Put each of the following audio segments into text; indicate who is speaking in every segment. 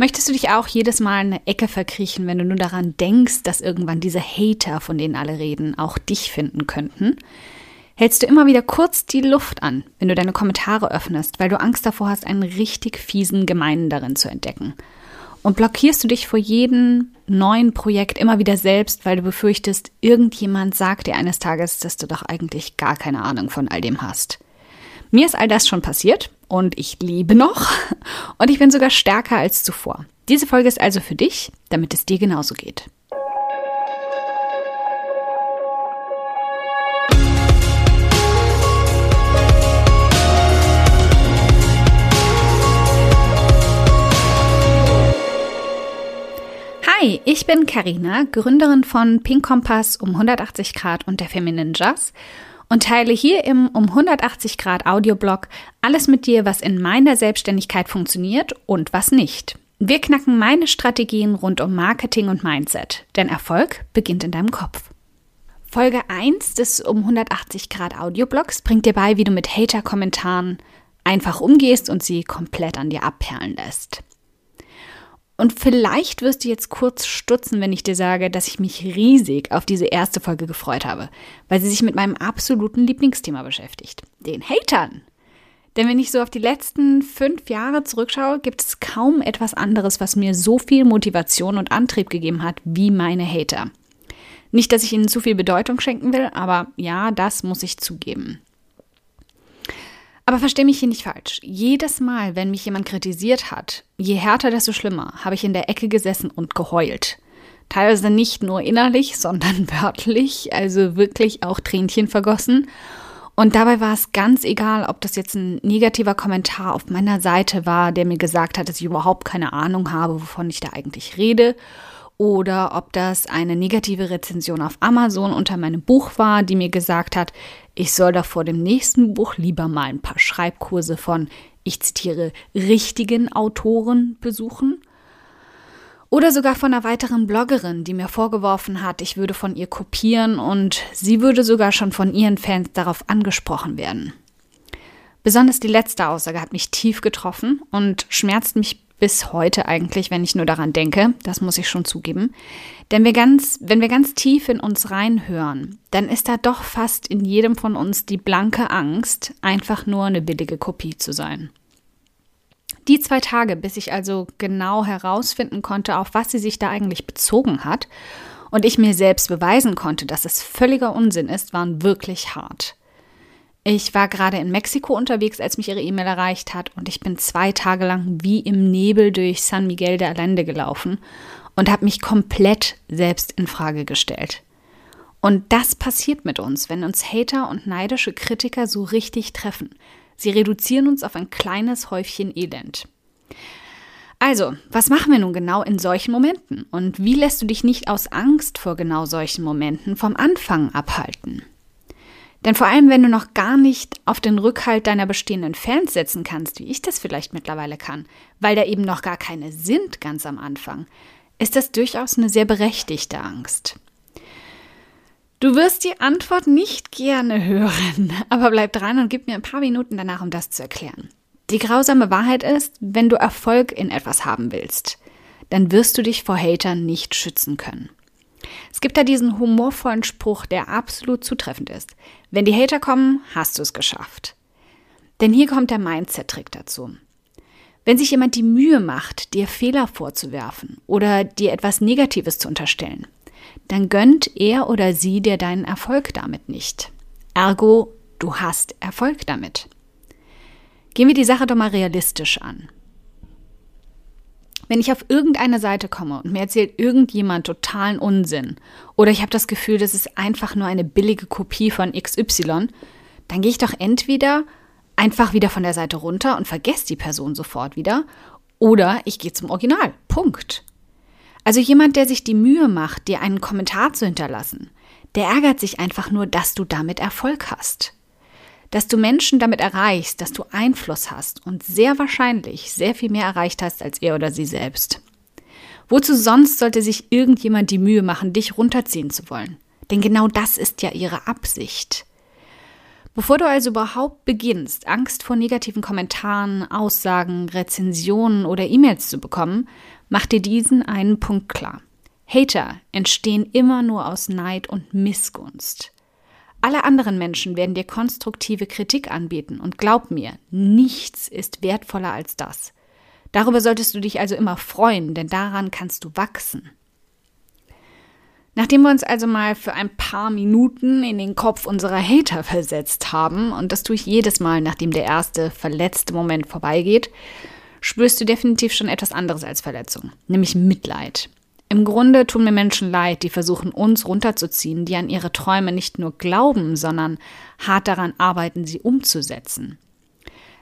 Speaker 1: Möchtest du dich auch jedes Mal in eine Ecke verkriechen, wenn du nur daran denkst, dass irgendwann diese Hater, von denen alle reden, auch dich finden könnten? Hältst du immer wieder kurz die Luft an, wenn du deine Kommentare öffnest, weil du Angst davor hast, einen richtig fiesen Gemeinen darin zu entdecken? Und blockierst du dich vor jedem neuen Projekt immer wieder selbst, weil du befürchtest, irgendjemand sagt dir eines Tages, dass du doch eigentlich gar keine Ahnung von all dem hast? Mir ist all das schon passiert und ich lebe noch und ich bin sogar stärker als zuvor. Diese Folge ist also für dich, damit es dir genauso geht. Hi, ich bin Karina, Gründerin von Pink Kompass um 180 Grad und der Feminine Jazz und teile hier im um 180 Grad Audioblog alles mit dir, was in meiner Selbstständigkeit funktioniert und was nicht. Wir knacken meine Strategien rund um Marketing und Mindset, denn Erfolg beginnt in deinem Kopf. Folge 1 des um 180 Grad Audioblogs bringt dir bei, wie du mit Hater-Kommentaren einfach umgehst und sie komplett an dir abperlen lässt. Und vielleicht wirst du jetzt kurz stutzen, wenn ich dir sage, dass ich mich riesig auf diese erste Folge gefreut habe, weil sie sich mit meinem absoluten Lieblingsthema beschäftigt, den Hatern. Denn wenn ich so auf die letzten fünf Jahre zurückschaue, gibt es kaum etwas anderes, was mir so viel Motivation und Antrieb gegeben hat wie meine Hater. Nicht, dass ich ihnen zu viel Bedeutung schenken will, aber ja, das muss ich zugeben. Aber versteh mich hier nicht falsch. Jedes Mal, wenn mich jemand kritisiert hat, je härter, desto schlimmer, habe ich in der Ecke gesessen und geheult. Teilweise nicht nur innerlich, sondern wörtlich, also wirklich auch Tränchen vergossen. Und dabei war es ganz egal, ob das jetzt ein negativer Kommentar auf meiner Seite war, der mir gesagt hat, dass ich überhaupt keine Ahnung habe, wovon ich da eigentlich rede, oder ob das eine negative Rezension auf Amazon unter meinem Buch war, die mir gesagt hat, ich soll da vor dem nächsten Buch lieber mal ein paar Schreibkurse von, ich zitiere, richtigen Autoren besuchen. Oder sogar von einer weiteren Bloggerin, die mir vorgeworfen hat, ich würde von ihr kopieren und sie würde sogar schon von ihren Fans darauf angesprochen werden. Besonders die letzte Aussage hat mich tief getroffen und schmerzt mich bis heute eigentlich, wenn ich nur daran denke, das muss ich schon zugeben. Denn wir ganz, wenn wir ganz tief in uns reinhören, dann ist da doch fast in jedem von uns die blanke Angst, einfach nur eine billige Kopie zu sein. Die zwei Tage, bis ich also genau herausfinden konnte, auf was sie sich da eigentlich bezogen hat und ich mir selbst beweisen konnte, dass es völliger Unsinn ist, waren wirklich hart. Ich war gerade in Mexiko unterwegs, als mich ihre E-Mail erreicht hat, und ich bin zwei Tage lang wie im Nebel durch San Miguel de Allende gelaufen und habe mich komplett selbst in Frage gestellt. Und das passiert mit uns, wenn uns Hater und neidische Kritiker so richtig treffen. Sie reduzieren uns auf ein kleines Häufchen Elend. Also, was machen wir nun genau in solchen Momenten? Und wie lässt du dich nicht aus Angst vor genau solchen Momenten vom Anfang abhalten? Denn vor allem, wenn du noch gar nicht auf den Rückhalt deiner bestehenden Fans setzen kannst, wie ich das vielleicht mittlerweile kann, weil da eben noch gar keine sind ganz am Anfang, ist das durchaus eine sehr berechtigte Angst. Du wirst die Antwort nicht gerne hören, aber bleib dran und gib mir ein paar Minuten danach, um das zu erklären. Die grausame Wahrheit ist, wenn du Erfolg in etwas haben willst, dann wirst du dich vor Hatern nicht schützen können. Es gibt da diesen humorvollen Spruch, der absolut zutreffend ist. Wenn die Hater kommen, hast du es geschafft. Denn hier kommt der Mindset-Trick dazu. Wenn sich jemand die Mühe macht, dir Fehler vorzuwerfen oder dir etwas Negatives zu unterstellen, dann gönnt er oder sie dir deinen Erfolg damit nicht. Ergo, du hast Erfolg damit. Gehen wir die Sache doch mal realistisch an. Wenn ich auf irgendeine Seite komme und mir erzählt irgendjemand totalen Unsinn oder ich habe das Gefühl, das ist einfach nur eine billige Kopie von XY, dann gehe ich doch entweder einfach wieder von der Seite runter und vergesse die Person sofort wieder oder ich gehe zum Original. Punkt. Also jemand, der sich die Mühe macht, dir einen Kommentar zu hinterlassen, der ärgert sich einfach nur, dass du damit Erfolg hast dass du Menschen damit erreichst, dass du Einfluss hast und sehr wahrscheinlich sehr viel mehr erreicht hast als er oder sie selbst. Wozu sonst sollte sich irgendjemand die Mühe machen, dich runterziehen zu wollen? Denn genau das ist ja ihre Absicht. Bevor du also überhaupt beginnst, Angst vor negativen Kommentaren, Aussagen, Rezensionen oder E-Mails zu bekommen, mach dir diesen einen Punkt klar. Hater entstehen immer nur aus Neid und Missgunst. Alle anderen Menschen werden dir konstruktive Kritik anbieten und glaub mir, nichts ist wertvoller als das. Darüber solltest du dich also immer freuen, denn daran kannst du wachsen. Nachdem wir uns also mal für ein paar Minuten in den Kopf unserer Hater versetzt haben, und das tue ich jedes Mal, nachdem der erste verletzte Moment vorbeigeht, spürst du definitiv schon etwas anderes als Verletzung, nämlich Mitleid. Im Grunde tun mir Menschen leid, die versuchen, uns runterzuziehen, die an ihre Träume nicht nur glauben, sondern hart daran arbeiten, sie umzusetzen.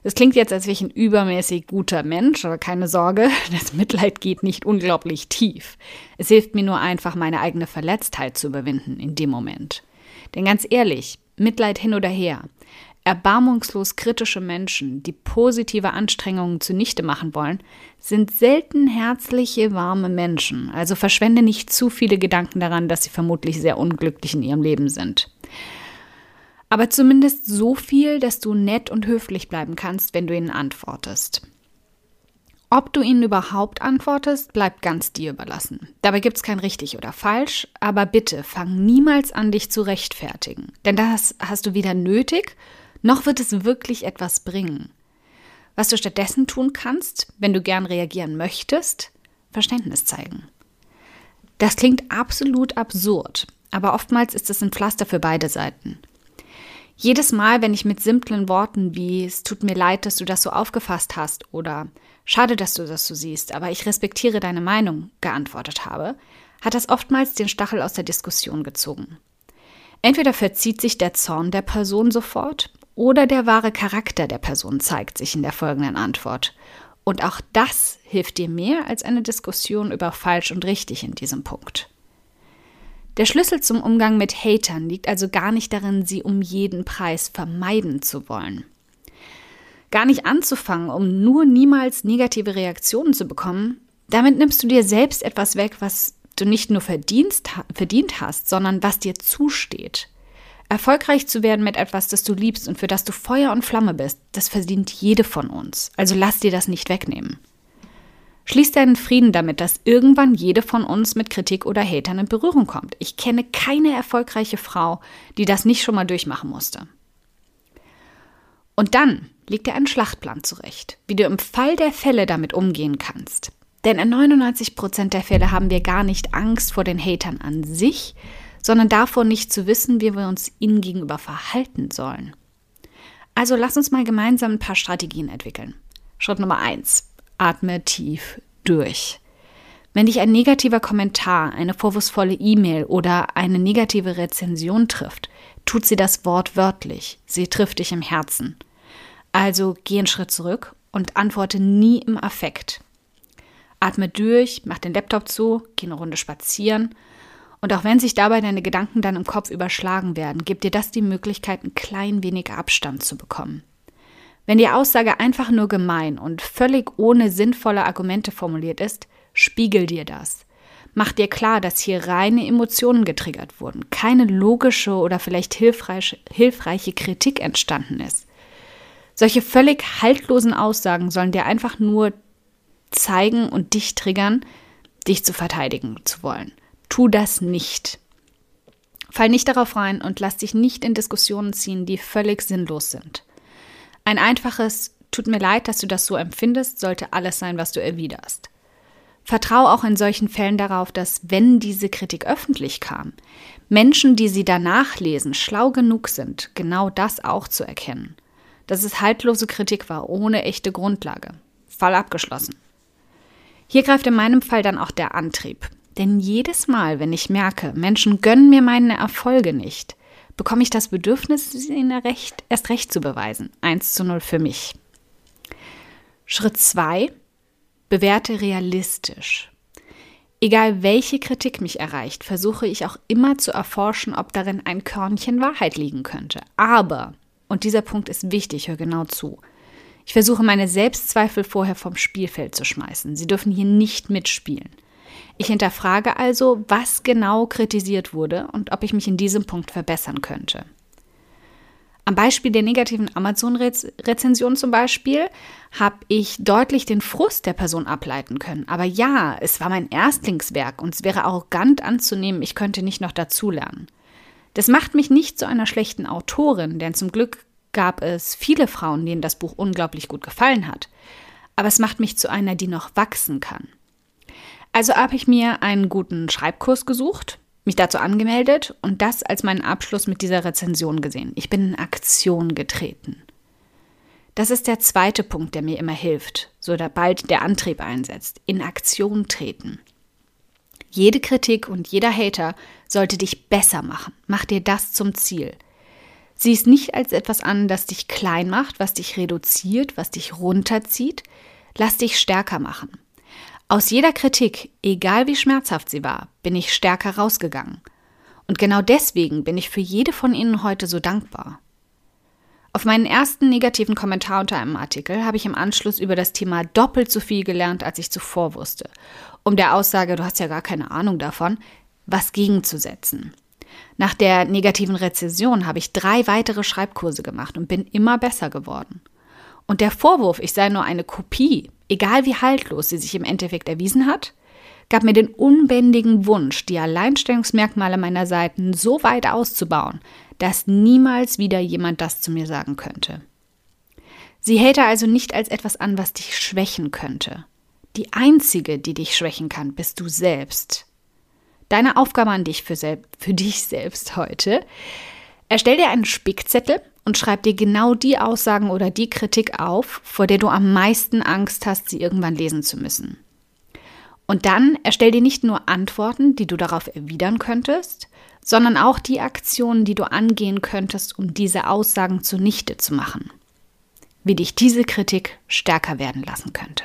Speaker 1: Es klingt jetzt, als wäre ich ein übermäßig guter Mensch, aber keine Sorge, das Mitleid geht nicht unglaublich tief. Es hilft mir nur einfach, meine eigene Verletztheit zu überwinden in dem Moment. Denn ganz ehrlich, Mitleid hin oder her, erbarmungslos kritische Menschen, die positive Anstrengungen zunichte machen wollen, sind selten herzliche, warme Menschen. Also verschwende nicht zu viele Gedanken daran, dass sie vermutlich sehr unglücklich in ihrem Leben sind. Aber zumindest so viel, dass du nett und höflich bleiben kannst, wenn du ihnen antwortest. Ob du ihnen überhaupt antwortest, bleibt ganz dir überlassen. Dabei gibt es kein richtig oder falsch, aber bitte fang niemals an, dich zu rechtfertigen. Denn das hast du weder nötig, noch wird es wirklich etwas bringen. Was du stattdessen tun kannst, wenn du gern reagieren möchtest, Verständnis zeigen. Das klingt absolut absurd, aber oftmals ist es ein Pflaster für beide Seiten. Jedes Mal, wenn ich mit simplen Worten wie es tut mir leid, dass du das so aufgefasst hast oder schade, dass du das so siehst, aber ich respektiere deine Meinung geantwortet habe, hat das oftmals den Stachel aus der Diskussion gezogen. Entweder verzieht sich der Zorn der Person sofort oder der wahre Charakter der Person zeigt sich in der folgenden Antwort. Und auch das hilft dir mehr als eine Diskussion über falsch und richtig in diesem Punkt. Der Schlüssel zum Umgang mit Hatern liegt also gar nicht darin, sie um jeden Preis vermeiden zu wollen. Gar nicht anzufangen, um nur niemals negative Reaktionen zu bekommen, damit nimmst du dir selbst etwas weg, was du nicht nur verdient hast, sondern was dir zusteht. Erfolgreich zu werden mit etwas, das du liebst und für das du Feuer und Flamme bist, das verdient jede von uns. Also lass dir das nicht wegnehmen. Schließ deinen Frieden damit, dass irgendwann jede von uns mit Kritik oder Hatern in Berührung kommt. Ich kenne keine erfolgreiche Frau, die das nicht schon mal durchmachen musste. Und dann liegt dir ein Schlachtplan zurecht, wie du im Fall der Fälle damit umgehen kannst. Denn in 99 Prozent der Fälle haben wir gar nicht Angst vor den Hatern an sich, sondern davor nicht zu wissen, wie wir uns ihnen gegenüber verhalten sollen. Also lass uns mal gemeinsam ein paar Strategien entwickeln. Schritt Nummer eins atme tief durch. Wenn dich ein negativer Kommentar, eine vorwurfsvolle E-Mail oder eine negative Rezension trifft, tut sie das wortwörtlich. Sie trifft dich im Herzen. Also geh einen Schritt zurück und antworte nie im Affekt. Atme durch, mach den Laptop zu, geh eine Runde spazieren. Und auch wenn sich dabei deine Gedanken dann im Kopf überschlagen werden, gibt dir das die Möglichkeit, ein klein wenig Abstand zu bekommen. Wenn die Aussage einfach nur gemein und völlig ohne sinnvolle Argumente formuliert ist, spiegel dir das. Mach dir klar, dass hier reine Emotionen getriggert wurden, keine logische oder vielleicht hilfreiche, hilfreiche Kritik entstanden ist. Solche völlig haltlosen Aussagen sollen dir einfach nur zeigen und dich triggern, dich zu verteidigen zu wollen. Tu das nicht. Fall nicht darauf rein und lass dich nicht in Diskussionen ziehen, die völlig sinnlos sind. Ein einfaches Tut mir leid, dass du das so empfindest, sollte alles sein, was du erwiderst. Vertrau auch in solchen Fällen darauf, dass, wenn diese Kritik öffentlich kam, Menschen, die sie danach lesen, schlau genug sind, genau das auch zu erkennen. Dass es haltlose Kritik war, ohne echte Grundlage. Fall abgeschlossen. Hier greift in meinem Fall dann auch der Antrieb. Denn jedes Mal, wenn ich merke, Menschen gönnen mir meine Erfolge nicht, bekomme ich das Bedürfnis, ihnen recht, erst recht zu beweisen. 1 zu 0 für mich. Schritt 2. Bewerte realistisch. Egal welche Kritik mich erreicht, versuche ich auch immer zu erforschen, ob darin ein Körnchen Wahrheit liegen könnte. Aber, und dieser Punkt ist wichtig, hör genau zu, ich versuche meine Selbstzweifel vorher vom Spielfeld zu schmeißen. Sie dürfen hier nicht mitspielen. Ich hinterfrage also, was genau kritisiert wurde und ob ich mich in diesem Punkt verbessern könnte. Am Beispiel der negativen Amazon-Rezension zum Beispiel habe ich deutlich den Frust der Person ableiten können. Aber ja, es war mein Erstlingswerk und es wäre arrogant anzunehmen, ich könnte nicht noch dazulernen. Das macht mich nicht zu einer schlechten Autorin, denn zum Glück gab es viele Frauen, denen das Buch unglaublich gut gefallen hat. Aber es macht mich zu einer, die noch wachsen kann. Also habe ich mir einen guten Schreibkurs gesucht, mich dazu angemeldet und das als meinen Abschluss mit dieser Rezension gesehen. Ich bin in Aktion getreten. Das ist der zweite Punkt, der mir immer hilft, so da bald der Antrieb einsetzt. In Aktion treten. Jede Kritik und jeder Hater sollte dich besser machen. Mach dir das zum Ziel. Sieh es nicht als etwas an, das dich klein macht, was dich reduziert, was dich runterzieht. Lass dich stärker machen. Aus jeder Kritik, egal wie schmerzhaft sie war, bin ich stärker rausgegangen. Und genau deswegen bin ich für jede von Ihnen heute so dankbar. Auf meinen ersten negativen Kommentar unter einem Artikel habe ich im Anschluss über das Thema doppelt so viel gelernt, als ich zuvor wusste, um der Aussage, du hast ja gar keine Ahnung davon, was gegenzusetzen. Nach der negativen Rezession habe ich drei weitere Schreibkurse gemacht und bin immer besser geworden. Und der Vorwurf, ich sei nur eine Kopie, egal wie haltlos sie sich im Endeffekt erwiesen hat, gab mir den unbändigen Wunsch, die Alleinstellungsmerkmale meiner Seiten so weit auszubauen, dass niemals wieder jemand das zu mir sagen könnte. Sie hält also nicht als etwas an, was dich schwächen könnte. Die einzige, die dich schwächen kann, bist du selbst. Deine Aufgabe an dich für, für dich selbst heute. Erstell dir einen Spickzettel und schreib dir genau die Aussagen oder die Kritik auf, vor der du am meisten Angst hast, sie irgendwann lesen zu müssen. Und dann erstell dir nicht nur Antworten, die du darauf erwidern könntest, sondern auch die Aktionen, die du angehen könntest, um diese Aussagen zunichte zu machen. Wie dich diese Kritik stärker werden lassen könnte.